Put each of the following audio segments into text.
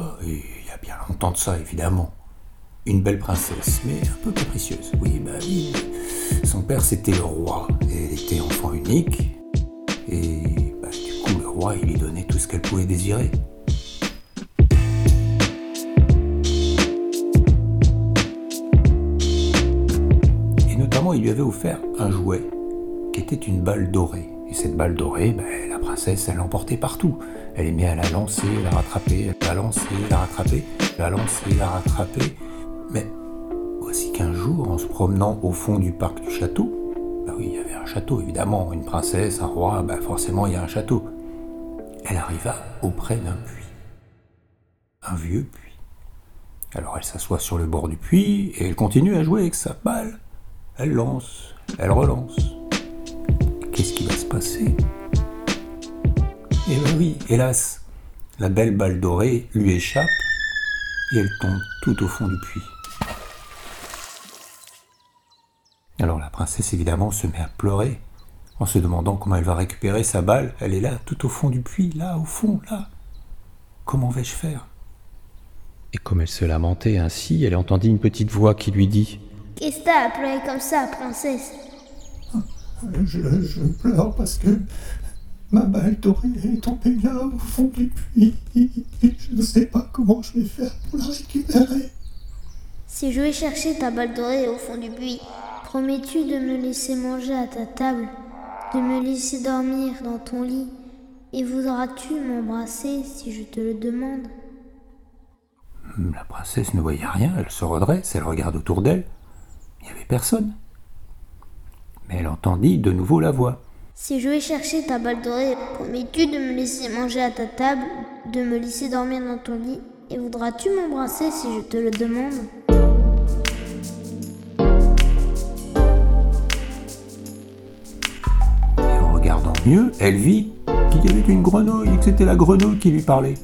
et il y a bien longtemps de ça évidemment, une belle princesse, mais un peu capricieuse. Oui, bah oui. Son père c'était le roi, et elle était enfant unique, et bah, du coup le roi il lui donnait tout ce qu'elle pouvait désirer. Et notamment il lui avait offert un jouet, qui était une balle dorée. Et cette balle dorée, bah, la princesse, elle l'emportait partout. Elle aimait à la lancer, la rattraper, la lancer, la rattraper, la lancer, la rattraper. Mais voici qu'un jour, en se promenant au fond du parc du château, bah oui, il y avait un château évidemment, une princesse, un roi, bah forcément il y a un château. Elle arriva auprès d'un puits. Un vieux puits. Alors elle s'assoit sur le bord du puits et elle continue à jouer avec sa balle. Elle lance, elle relance. Eh ben oui, hélas, la belle balle dorée lui échappe et elle tombe tout au fond du puits. Alors la princesse évidemment se met à pleurer en se demandant comment elle va récupérer sa balle. Elle est là, tout au fond du puits, là, au fond, là. Comment vais-je faire? Et comme elle se lamentait ainsi, elle entendit une petite voix qui lui dit Qu'est-ce que t'as à pleurer comme ça, princesse? Je, je pleure parce que ma balle dorée est tombée là au fond du puits et je ne sais pas comment je vais faire pour la récupérer. Si je vais chercher ta balle dorée au fond du puits, promets-tu de me laisser manger à ta table, de me laisser dormir dans ton lit, et voudras-tu m'embrasser si je te le demande? La princesse ne voyait rien, elle se redresse, elle regarde autour d'elle. Il n'y avait personne. Mais elle entendit de nouveau la voix. Si je vais chercher ta balle dorée, promets-tu de me laisser manger à ta table, de me laisser dormir dans ton lit, et voudras-tu m'embrasser si je te le demande? Et en regardant mieux, elle vit qu'il y avait une grenouille et que c'était la grenouille qui lui parlait.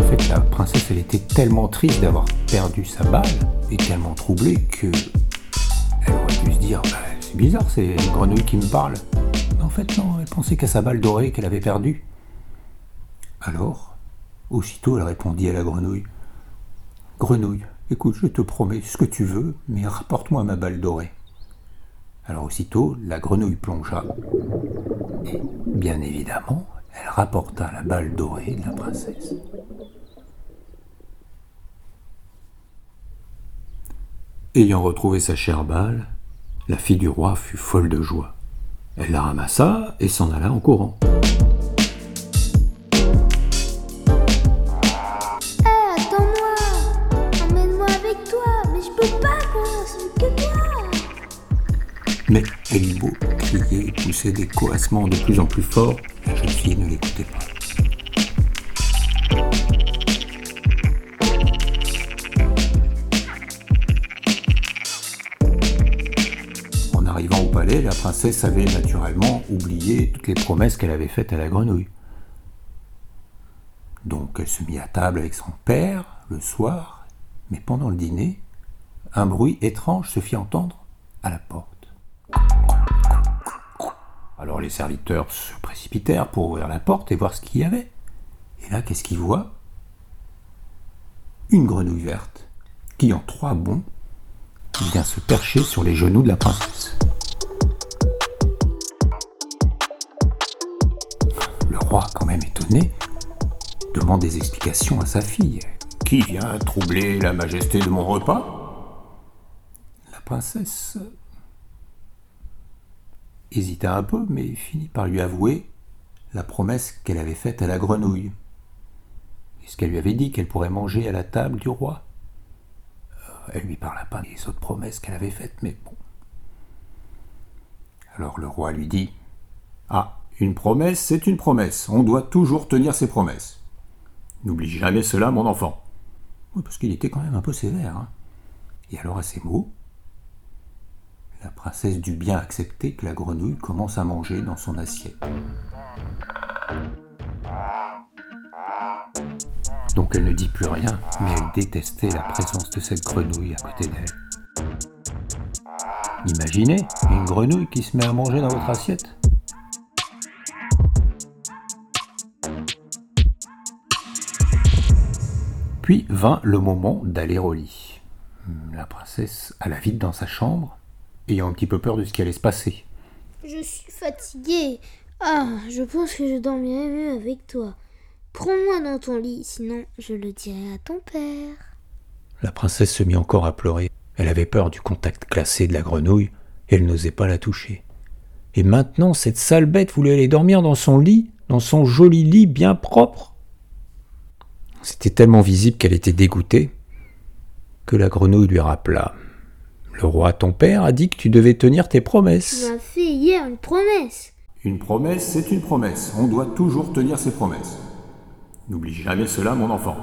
En fait, la princesse, elle était tellement triste d'avoir perdu sa balle et tellement troublée que elle aurait dû se dire bah, c'est bizarre, c'est une grenouille qui me parle. Mais en fait, non, elle pensait qu'à sa balle dorée qu'elle avait perdue. Alors, aussitôt, elle répondit à la grenouille Grenouille, écoute, je te promets ce que tu veux, mais rapporte-moi ma balle dorée. Alors aussitôt, la grenouille plongea. Et, bien évidemment, elle rapporta la balle dorée de la princesse. Ayant retrouvé sa chère balle, la fille du roi fut folle de joie. Elle la ramassa et s'en alla en courant. Hé, attends-moi Emmène-moi avec toi Mais je peux pas courir, c'est que toi Mais Elibo criait et poussait des coassements de plus en plus forts. La jeune fille ne l'écoutait pas. La princesse avait naturellement oublié toutes les promesses qu'elle avait faites à la grenouille. Donc elle se mit à table avec son père le soir, mais pendant le dîner, un bruit étrange se fit entendre à la porte. Alors les serviteurs se précipitèrent pour ouvrir la porte et voir ce qu'il y avait. Et là, qu'est-ce qu'ils voient? Une grenouille verte qui, en trois bonds, vient se percher sur les genoux de la princesse. Roi, quand même étonné, demande des explications à sa fille. Qui vient troubler la majesté de mon repas? La princesse hésita un peu, mais finit par lui avouer la promesse qu'elle avait faite à la grenouille. Et ce qu'elle lui avait dit qu'elle pourrait manger à la table du roi. Euh, Elle lui parla pas des autres promesses qu'elle avait faites, mais bon. Alors le roi lui dit Ah, une promesse, c'est une promesse. On doit toujours tenir ses promesses. N'oublie jamais cela, mon enfant. Oui, parce qu'il était quand même un peu sévère. hein. Et alors, à ces mots, la princesse dut bien accepter que la grenouille commence à manger dans son assiette. Donc elle ne dit plus rien, mais elle détestait la présence de cette grenouille à côté d'elle. Imaginez une grenouille qui se met à manger dans votre assiette. Puis vint le moment d'aller au lit. La princesse alla vite dans sa chambre, ayant un petit peu peur de ce qui allait se passer. Je suis fatiguée. Ah, je pense que je dormirai mieux avec toi. Prends-moi dans ton lit, sinon je le dirai à ton père. La princesse se mit encore à pleurer. Elle avait peur du contact glacé de la grenouille et elle n'osait pas la toucher. Et maintenant, cette sale bête voulait aller dormir dans son lit, dans son joli lit bien propre. C'était tellement visible qu'elle était dégoûtée que la grenouille lui rappela. Le roi, ton père, a dit que tu devais tenir tes promesses. Tu m'as fait hier une promesse. Une promesse, c'est une promesse. On doit toujours tenir ses promesses. N'oublie jamais cela, mon enfant.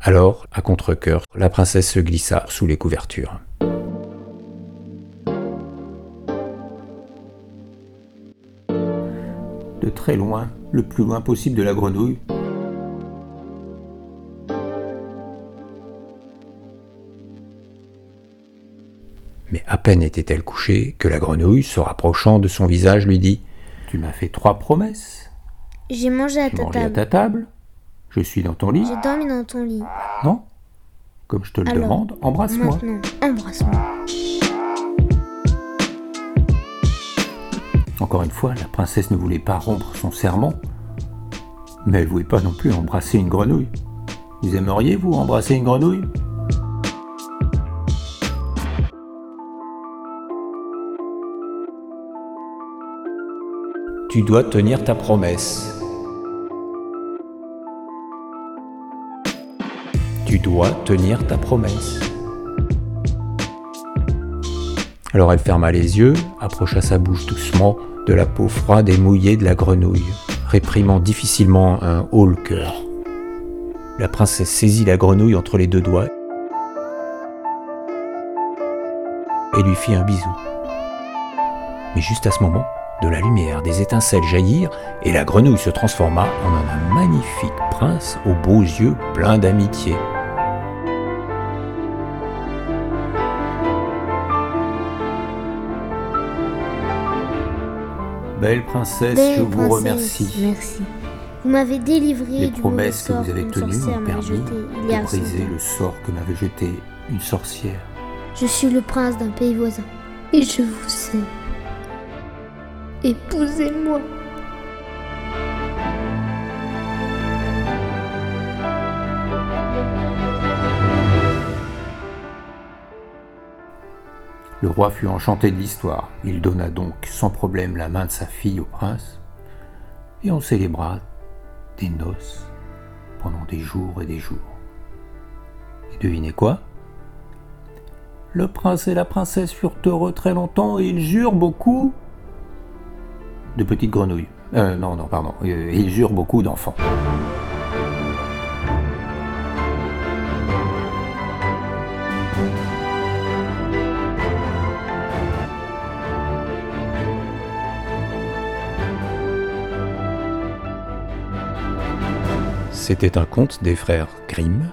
Alors, à contre-coeur, la princesse se glissa sous les couvertures. De très loin, le plus loin possible de la grenouille, Mais à peine était-elle couchée que la grenouille, se rapprochant de son visage, lui dit Tu m'as fait trois promesses. J'ai mangé à ta mangé à table. ta table. Je suis dans ton lit. J'ai dormi dans ton lit. Non Comme je te le Alors, demande, embrasse-moi. Embrasse-moi. Encore une fois, la princesse ne voulait pas rompre son serment, mais elle ne voulait pas non plus embrasser une grenouille. Vous aimeriez, vous, embrasser une grenouille? Tu dois tenir ta promesse. Tu dois tenir ta promesse. Alors elle ferma les yeux, approcha sa bouche doucement de la peau froide et mouillée de la grenouille, réprimant difficilement un haut le cœur. La princesse saisit la grenouille entre les deux doigts et lui fit un bisou. Mais juste à ce moment, de la lumière, des étincelles jaillirent et la grenouille se transforma en un magnifique prince aux beaux yeux pleins d'amitié. Belle princesse, Belle je vous princesse, remercie. Merci. Vous m'avez délivré Les du promesses que vous avez tenues m'ont permis de briser le sort que m'avait jeté une sorcière. Je suis le prince d'un pays voisin. Et je vous aime. Épousez-moi. Le roi fut enchanté de l'histoire. Il donna donc sans problème la main de sa fille au prince, et on célébra des noces pendant des jours et des jours. Et devinez quoi? Le prince et la princesse furent heureux très longtemps et ils jurent beaucoup de petites grenouilles. Euh, non, non, pardon. Euh, ils jurent beaucoup d'enfants. C'était un conte des frères Grimm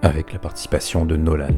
avec la participation de Nolan.